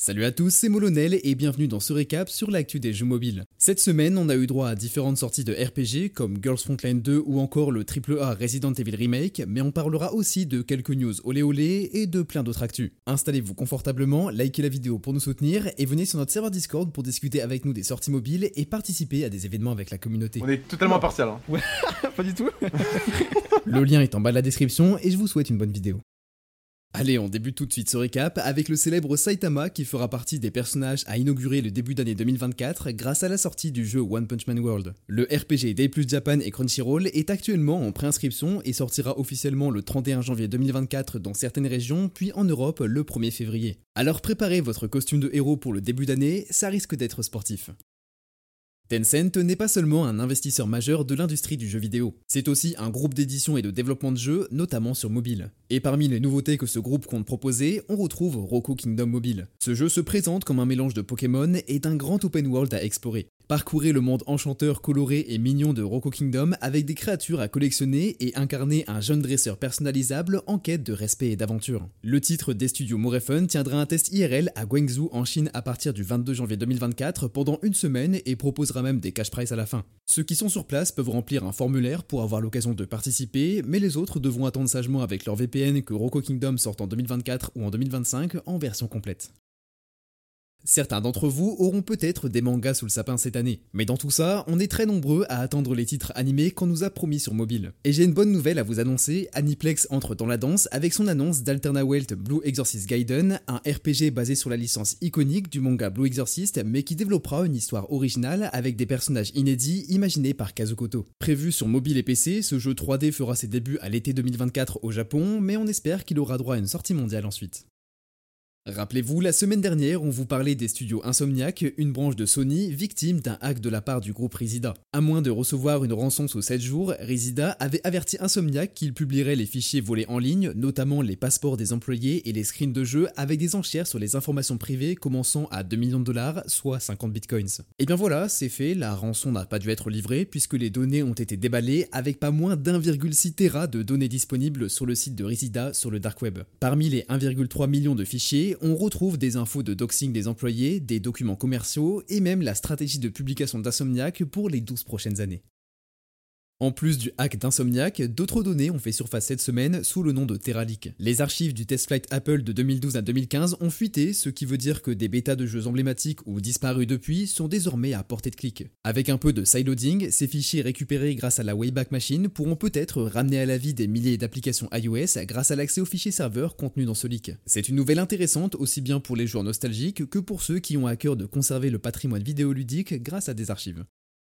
Salut à tous, c'est Molonel et bienvenue dans ce récap sur l'actu des jeux mobiles. Cette semaine, on a eu droit à différentes sorties de RPG comme Girls Frontline 2 ou encore le AAA Resident Evil Remake, mais on parlera aussi de quelques news olé olé et de plein d'autres actus. Installez-vous confortablement, likez la vidéo pour nous soutenir et venez sur notre serveur Discord pour discuter avec nous des sorties mobiles et participer à des événements avec la communauté. On est totalement impartial. Hein. Pas du tout. le lien est en bas de la description et je vous souhaite une bonne vidéo. Allez, on débute tout de suite ce récap avec le célèbre Saitama qui fera partie des personnages à inaugurer le début d'année 2024 grâce à la sortie du jeu One Punch Man World. Le RPG Day Plus Japan et Crunchyroll est actuellement en préinscription et sortira officiellement le 31 janvier 2024 dans certaines régions, puis en Europe le 1er février. Alors préparez votre costume de héros pour le début d'année, ça risque d'être sportif. Tencent n'est pas seulement un investisseur majeur de l'industrie du jeu vidéo, c'est aussi un groupe d'édition et de développement de jeux, notamment sur mobile. Et parmi les nouveautés que ce groupe compte proposer, on retrouve Roku Kingdom Mobile. Ce jeu se présente comme un mélange de Pokémon et d'un grand open world à explorer. Parcourez le monde enchanteur, coloré et mignon de Rocco Kingdom avec des créatures à collectionner et incarner un jeune dresseur personnalisable en quête de respect et d'aventure. Le titre des studios Morefun tiendra un test IRL à Guangzhou en Chine à partir du 22 janvier 2024 pendant une semaine et proposera même des cash prizes à la fin. Ceux qui sont sur place peuvent remplir un formulaire pour avoir l'occasion de participer, mais les autres devront attendre sagement avec leur VPN que Rocco Kingdom sorte en 2024 ou en 2025 en version complète. Certains d'entre vous auront peut-être des mangas sous le sapin cette année, mais dans tout ça, on est très nombreux à attendre les titres animés qu'on nous a promis sur mobile. Et j'ai une bonne nouvelle à vous annoncer, Aniplex entre dans la danse avec son annonce d'Alterna Welt Blue Exorcist Gaiden, un RPG basé sur la licence iconique du manga Blue Exorcist, mais qui développera une histoire originale avec des personnages inédits imaginés par Kazukoto. Prévu sur mobile et PC, ce jeu 3D fera ses débuts à l'été 2024 au Japon, mais on espère qu'il aura droit à une sortie mondiale ensuite. Rappelez-vous, la semaine dernière, on vous parlait des studios Insomniac, une branche de Sony, victime d'un hack de la part du groupe Risida. À moins de recevoir une rançon sous 7 jours, Risida avait averti Insomniac qu'il publierait les fichiers volés en ligne, notamment les passeports des employés et les screens de jeu avec des enchères sur les informations privées commençant à 2 millions de dollars, soit 50 bitcoins. Et bien voilà, c'est fait, la rançon n'a pas dû être livrée puisque les données ont été déballées avec pas moins d'1,6 Tera de données disponibles sur le site de Risida sur le dark web. Parmi les 1,3 millions de fichiers, on retrouve des infos de doxing des employés, des documents commerciaux et même la stratégie de publication d'Insomniac pour les 12 prochaines années. En plus du hack d'Insomniac, d'autres données ont fait surface cette semaine sous le nom de Terraleak. Les archives du test flight Apple de 2012 à 2015 ont fuité, ce qui veut dire que des bêtas de jeux emblématiques ou disparus depuis sont désormais à portée de clic. Avec un peu de sideloading, ces fichiers récupérés grâce à la Wayback Machine pourront peut-être ramener à la vie des milliers d'applications iOS grâce à l'accès aux fichiers serveurs contenus dans ce leak. C'est une nouvelle intéressante aussi bien pour les joueurs nostalgiques que pour ceux qui ont à cœur de conserver le patrimoine vidéoludique grâce à des archives.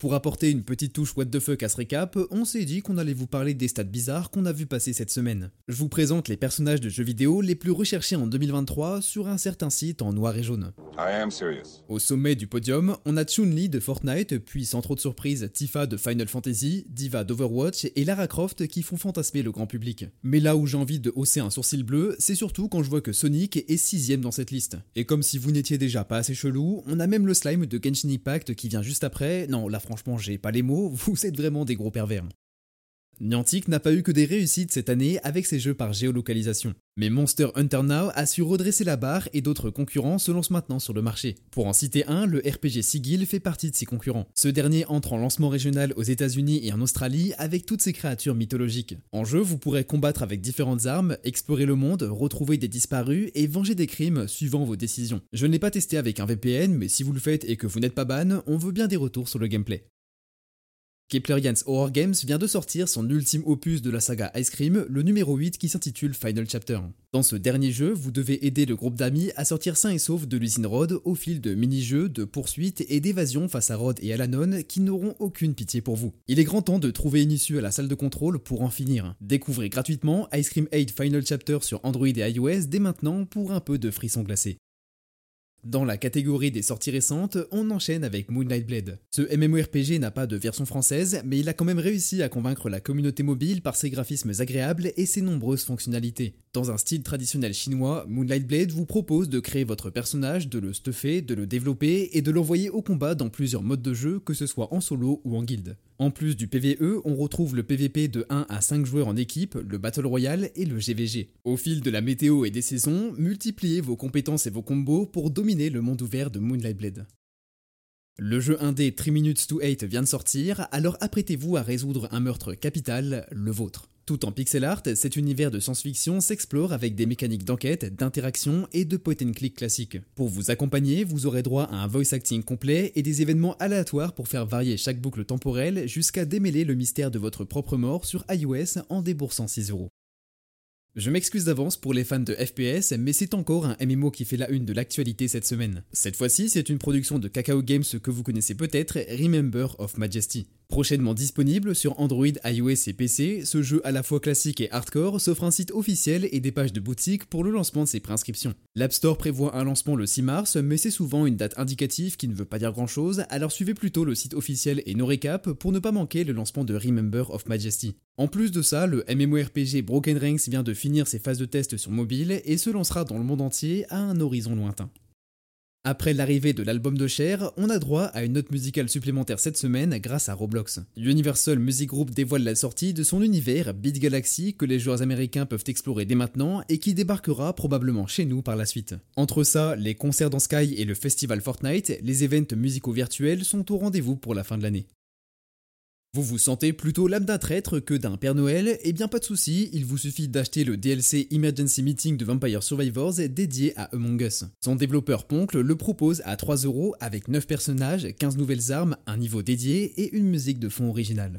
Pour apporter une petite touche what the fuck à ce récap, on s'est dit qu'on allait vous parler des stats bizarres qu'on a vu passer cette semaine. Je vous présente les personnages de jeux vidéo les plus recherchés en 2023 sur un certain site en noir et jaune. Au sommet du podium, on a Chun-Li de Fortnite, puis sans trop de surprise, Tifa de Final Fantasy, Diva d'Overwatch et Lara Croft qui font fantasmer le grand public. Mais là où j'ai envie de hausser un sourcil bleu, c'est surtout quand je vois que Sonic est sixième dans cette liste. Et comme si vous n'étiez déjà pas assez chelou, on a même le slime de Genshin Impact qui vient juste après. Non, la franchement, j'ai pas les mots, vous êtes vraiment des gros pervers. Niantic n'a pas eu que des réussites cette année avec ses jeux par géolocalisation. Mais Monster Hunter Now a su redresser la barre et d'autres concurrents se lancent maintenant sur le marché. Pour en citer un, le RPG Sigil fait partie de ses concurrents. Ce dernier entre en lancement régional aux États-Unis et en Australie avec toutes ses créatures mythologiques. En jeu, vous pourrez combattre avec différentes armes, explorer le monde, retrouver des disparus et venger des crimes suivant vos décisions. Je ne l'ai pas testé avec un VPN, mais si vous le faites et que vous n'êtes pas ban, on veut bien des retours sur le gameplay. Keplerians Horror Games vient de sortir son ultime opus de la saga Ice Cream, le numéro 8 qui s'intitule Final Chapter. Dans ce dernier jeu, vous devez aider le groupe d'amis à sortir sain et sauf de l'usine Rod au fil de mini-jeux, de poursuites et d'évasion face à Rod et Alanon qui n'auront aucune pitié pour vous. Il est grand temps de trouver une issue à la salle de contrôle pour en finir. Découvrez gratuitement Ice Cream 8 Final Chapter sur Android et iOS dès maintenant pour un peu de frissons glacés. Dans la catégorie des sorties récentes, on enchaîne avec Moonlight Blade. Ce MMORPG n'a pas de version française, mais il a quand même réussi à convaincre la communauté mobile par ses graphismes agréables et ses nombreuses fonctionnalités. Dans un style traditionnel chinois, Moonlight Blade vous propose de créer votre personnage, de le stuffer, de le développer et de l'envoyer au combat dans plusieurs modes de jeu, que ce soit en solo ou en guilde. En plus du PvE, on retrouve le PvP de 1 à 5 joueurs en équipe, le Battle Royale et le GVG. Au fil de la météo et des saisons, multipliez vos compétences et vos combos pour dominer le monde ouvert de Moonlight Blade. Le jeu indé 3 minutes to 8 vient de sortir, alors apprêtez-vous à résoudre un meurtre capital, le vôtre. Tout en pixel art, cet univers de science-fiction s'explore avec des mécaniques d'enquête, d'interaction et de point and click classique. Pour vous accompagner, vous aurez droit à un voice acting complet et des événements aléatoires pour faire varier chaque boucle temporelle jusqu'à démêler le mystère de votre propre mort sur iOS en déboursant 6 euros. Je m'excuse d'avance pour les fans de FPS, mais c'est encore un MMO qui fait la une de l'actualité cette semaine. Cette fois-ci, c'est une production de Kakao Games que vous connaissez peut-être, Remember of Majesty. Prochainement disponible sur Android, iOS et PC, ce jeu à la fois classique et hardcore s'offre un site officiel et des pages de boutique pour le lancement de ses préinscriptions. L'App Store prévoit un lancement le 6 mars, mais c'est souvent une date indicative qui ne veut pas dire grand chose, alors suivez plutôt le site officiel et nos récaps pour ne pas manquer le lancement de Remember of Majesty. En plus de ça, le MMORPG Broken Ranks vient de finir ses phases de test sur mobile et se lancera dans le monde entier à un horizon lointain. Après l'arrivée de l'album de Cher, on a droit à une note musicale supplémentaire cette semaine grâce à Roblox. Universal Music Group dévoile la sortie de son univers Beat Galaxy que les joueurs américains peuvent explorer dès maintenant et qui débarquera probablement chez nous par la suite. Entre ça, les concerts dans Sky et le festival Fortnite, les événements musicaux virtuels sont au rendez-vous pour la fin de l'année. Vous vous sentez plutôt l'âme d'un traître que d'un Père Noël? Eh bien pas de souci, il vous suffit d'acheter le DLC Emergency Meeting de Vampire Survivors dédié à Among Us. Son développeur Poncle le propose à 3€ avec 9 personnages, 15 nouvelles armes, un niveau dédié et une musique de fond originale.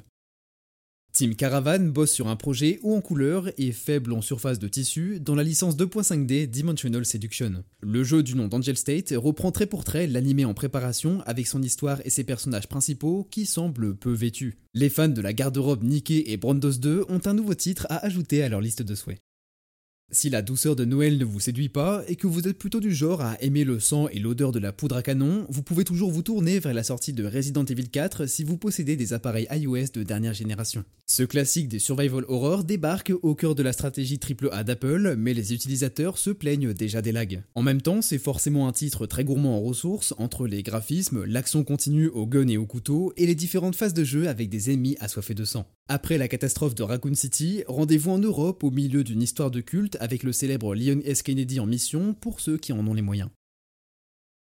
Team Caravan bosse sur un projet haut en couleur et faible en surface de tissu dans la licence 2.5D Dimensional Seduction. Le jeu du nom d'Angel State reprend trait pour trait l'animé en préparation avec son histoire et ses personnages principaux qui semblent peu vêtus. Les fans de la garde-robe Nikkei et Brandos 2 ont un nouveau titre à ajouter à leur liste de souhaits. Si la douceur de Noël ne vous séduit pas et que vous êtes plutôt du genre à aimer le sang et l'odeur de la poudre à canon, vous pouvez toujours vous tourner vers la sortie de Resident Evil 4 si vous possédez des appareils iOS de dernière génération. Ce classique des survival horror débarque au cœur de la stratégie AAA d'Apple, mais les utilisateurs se plaignent déjà des lags. En même temps, c'est forcément un titre très gourmand en ressources entre les graphismes, l'action continue au gun et au couteau et les différentes phases de jeu avec des ennemis assoiffés de sang. Après la catastrophe de Raccoon City, rendez-vous en Europe au milieu d'une histoire de culte avec le célèbre Leon S. Kennedy en mission pour ceux qui en ont les moyens.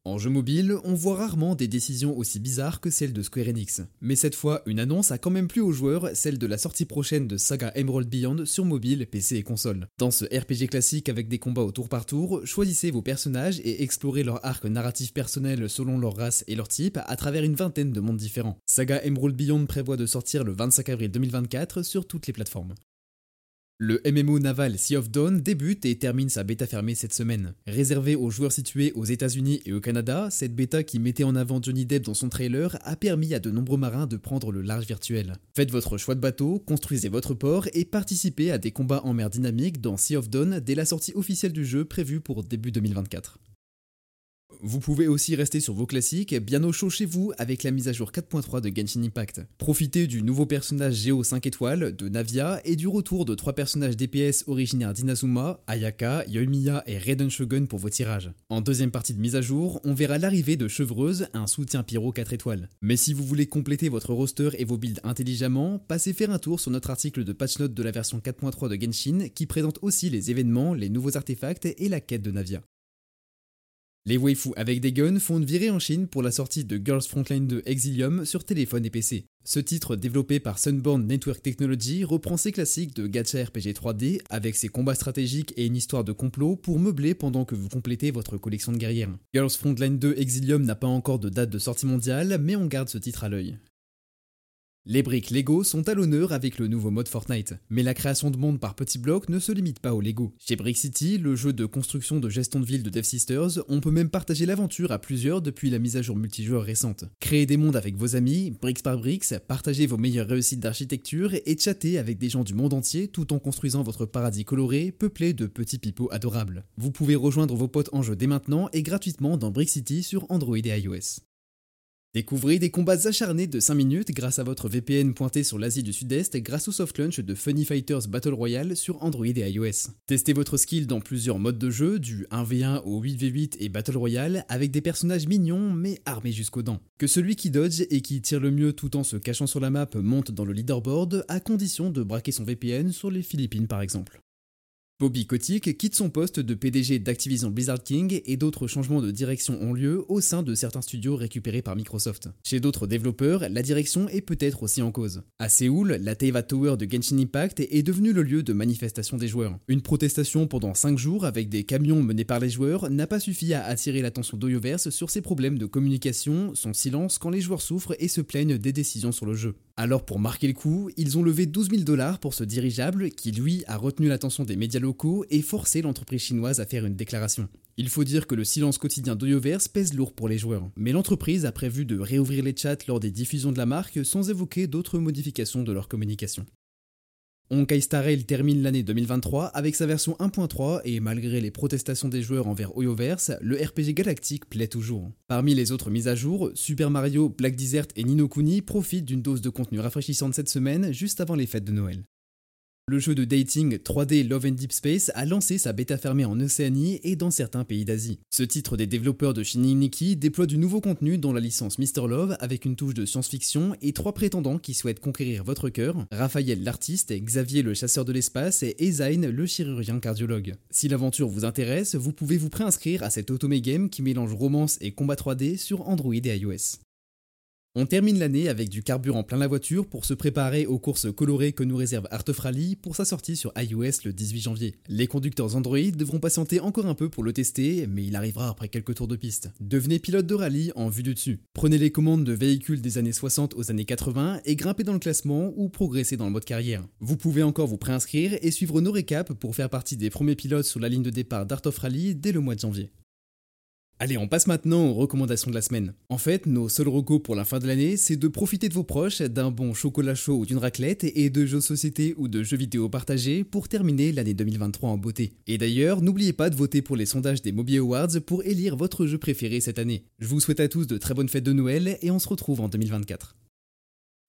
En jeu mobile, on voit rarement des décisions aussi bizarres que celles de Square Enix. Mais cette fois, une annonce a quand même plu aux joueurs, celle de la sortie prochaine de Saga Emerald Beyond sur mobile, PC et console. Dans ce RPG classique avec des combats au tour par tour, choisissez vos personnages et explorez leur arc narratif personnel selon leur race et leur type à travers une vingtaine de mondes différents. Saga Emerald Beyond prévoit de sortir le 25 avril 2024 sur toutes les plateformes. Le MMO naval Sea of Dawn débute et termine sa bêta fermée cette semaine. Réservée aux joueurs situés aux États-Unis et au Canada, cette bêta qui mettait en avant Johnny Depp dans son trailer a permis à de nombreux marins de prendre le large virtuel. Faites votre choix de bateau, construisez votre port et participez à des combats en mer dynamiques dans Sea of Dawn dès la sortie officielle du jeu prévue pour début 2024. Vous pouvez aussi rester sur vos classiques, bien au chaud chez vous avec la mise à jour 4.3 de Genshin Impact. Profitez du nouveau personnage Géo 5 étoiles de Navia et du retour de trois personnages DPS originaires d'Inazuma, Ayaka, Yoimiya et Raiden Shogun pour vos tirages. En deuxième partie de mise à jour, on verra l'arrivée de Chevreuse, un soutien pyro 4 étoiles. Mais si vous voulez compléter votre roster et vos builds intelligemment, passez faire un tour sur notre article de patch note de la version 4.3 de Genshin qui présente aussi les événements, les nouveaux artefacts et la quête de Navia. Les waifus avec des guns font une virée en Chine pour la sortie de Girls Frontline 2 Exilium sur téléphone et PC. Ce titre développé par Sunborn Network Technology reprend ses classiques de gacha RPG 3D avec ses combats stratégiques et une histoire de complot pour meubler pendant que vous complétez votre collection de guerrières. Girls Frontline 2 Exilium n'a pas encore de date de sortie mondiale, mais on garde ce titre à l'œil. Les briques Lego sont à l'honneur avec le nouveau mode Fortnite, mais la création de monde par petits blocs ne se limite pas au Lego. Chez Brick City, le jeu de construction de gestion de ville de Dev Sisters, on peut même partager l'aventure à plusieurs depuis la mise à jour multijoueur récente. Créez des mondes avec vos amis, bricks par bricks, partagez vos meilleures réussites d'architecture et chattez avec des gens du monde entier tout en construisant votre paradis coloré peuplé de petits pipeaux adorables. Vous pouvez rejoindre vos potes en jeu dès maintenant et gratuitement dans Brick City sur Android et iOS. Découvrez des combats acharnés de 5 minutes grâce à votre VPN pointé sur l'Asie du Sud-Est grâce au soft launch de Funny Fighters Battle Royale sur Android et iOS. Testez votre skill dans plusieurs modes de jeu, du 1v1 au 8v8 et Battle Royale, avec des personnages mignons mais armés jusqu'aux dents. Que celui qui dodge et qui tire le mieux tout en se cachant sur la map monte dans le leaderboard, à condition de braquer son VPN sur les Philippines par exemple. Bobby Kotick quitte son poste de PDG d'Activision Blizzard King et d'autres changements de direction ont lieu au sein de certains studios récupérés par Microsoft. Chez d'autres développeurs, la direction est peut-être aussi en cause. À Séoul, la Teiva Tower de Genshin Impact est devenue le lieu de manifestation des joueurs. Une protestation pendant 5 jours avec des camions menés par les joueurs n'a pas suffi à attirer l'attention d'Oyoverse sur ses problèmes de communication, son silence quand les joueurs souffrent et se plaignent des décisions sur le jeu. Alors pour marquer le coup, ils ont levé 12 000 dollars pour ce dirigeable qui lui a retenu l'attention des médias locaux et forcé l'entreprise chinoise à faire une déclaration. Il faut dire que le silence quotidien d'Oyoverse pèse lourd pour les joueurs, mais l'entreprise a prévu de réouvrir les chats lors des diffusions de la marque sans évoquer d'autres modifications de leur communication. Honkai Star Rail termine l'année 2023 avec sa version 1.3 et malgré les protestations des joueurs envers Oyoverse, le RPG galactique plaît toujours. Parmi les autres mises à jour, Super Mario, Black Desert et Nino Kuni profitent d'une dose de contenu rafraîchissante cette semaine juste avant les fêtes de Noël. Le jeu de dating 3D Love and Deep Space a lancé sa bêta fermée en Océanie et dans certains pays d'Asie. Ce titre des développeurs de Shining Nikki déploie du nouveau contenu dont la licence Mr. Love avec une touche de science-fiction et trois prétendants qui souhaitent conquérir votre cœur, Raphaël l'artiste, Xavier le chasseur de l'espace et Ezain le chirurgien cardiologue. Si l'aventure vous intéresse, vous pouvez vous préinscrire à cet automé game qui mélange romance et combat 3D sur Android et iOS. On termine l'année avec du carburant plein la voiture pour se préparer aux courses colorées que nous réserve Art of Rally pour sa sortie sur iOS le 18 janvier. Les conducteurs Android devront patienter encore un peu pour le tester, mais il arrivera après quelques tours de piste. Devenez pilote de rallye en vue du dessus. Prenez les commandes de véhicules des années 60 aux années 80 et grimpez dans le classement ou progressez dans le mode carrière. Vous pouvez encore vous préinscrire et suivre nos récaps pour faire partie des premiers pilotes sur la ligne de départ d'Art of Rally dès le mois de janvier. Allez, on passe maintenant aux recommandations de la semaine. En fait, nos seuls recos pour la fin de l'année, c'est de profiter de vos proches, d'un bon chocolat chaud ou d'une raclette, et de jeux société ou de jeux vidéo partagés pour terminer l'année 2023 en beauté. Et d'ailleurs, n'oubliez pas de voter pour les sondages des Mobi Awards pour élire votre jeu préféré cette année. Je vous souhaite à tous de très bonnes fêtes de Noël et on se retrouve en 2024.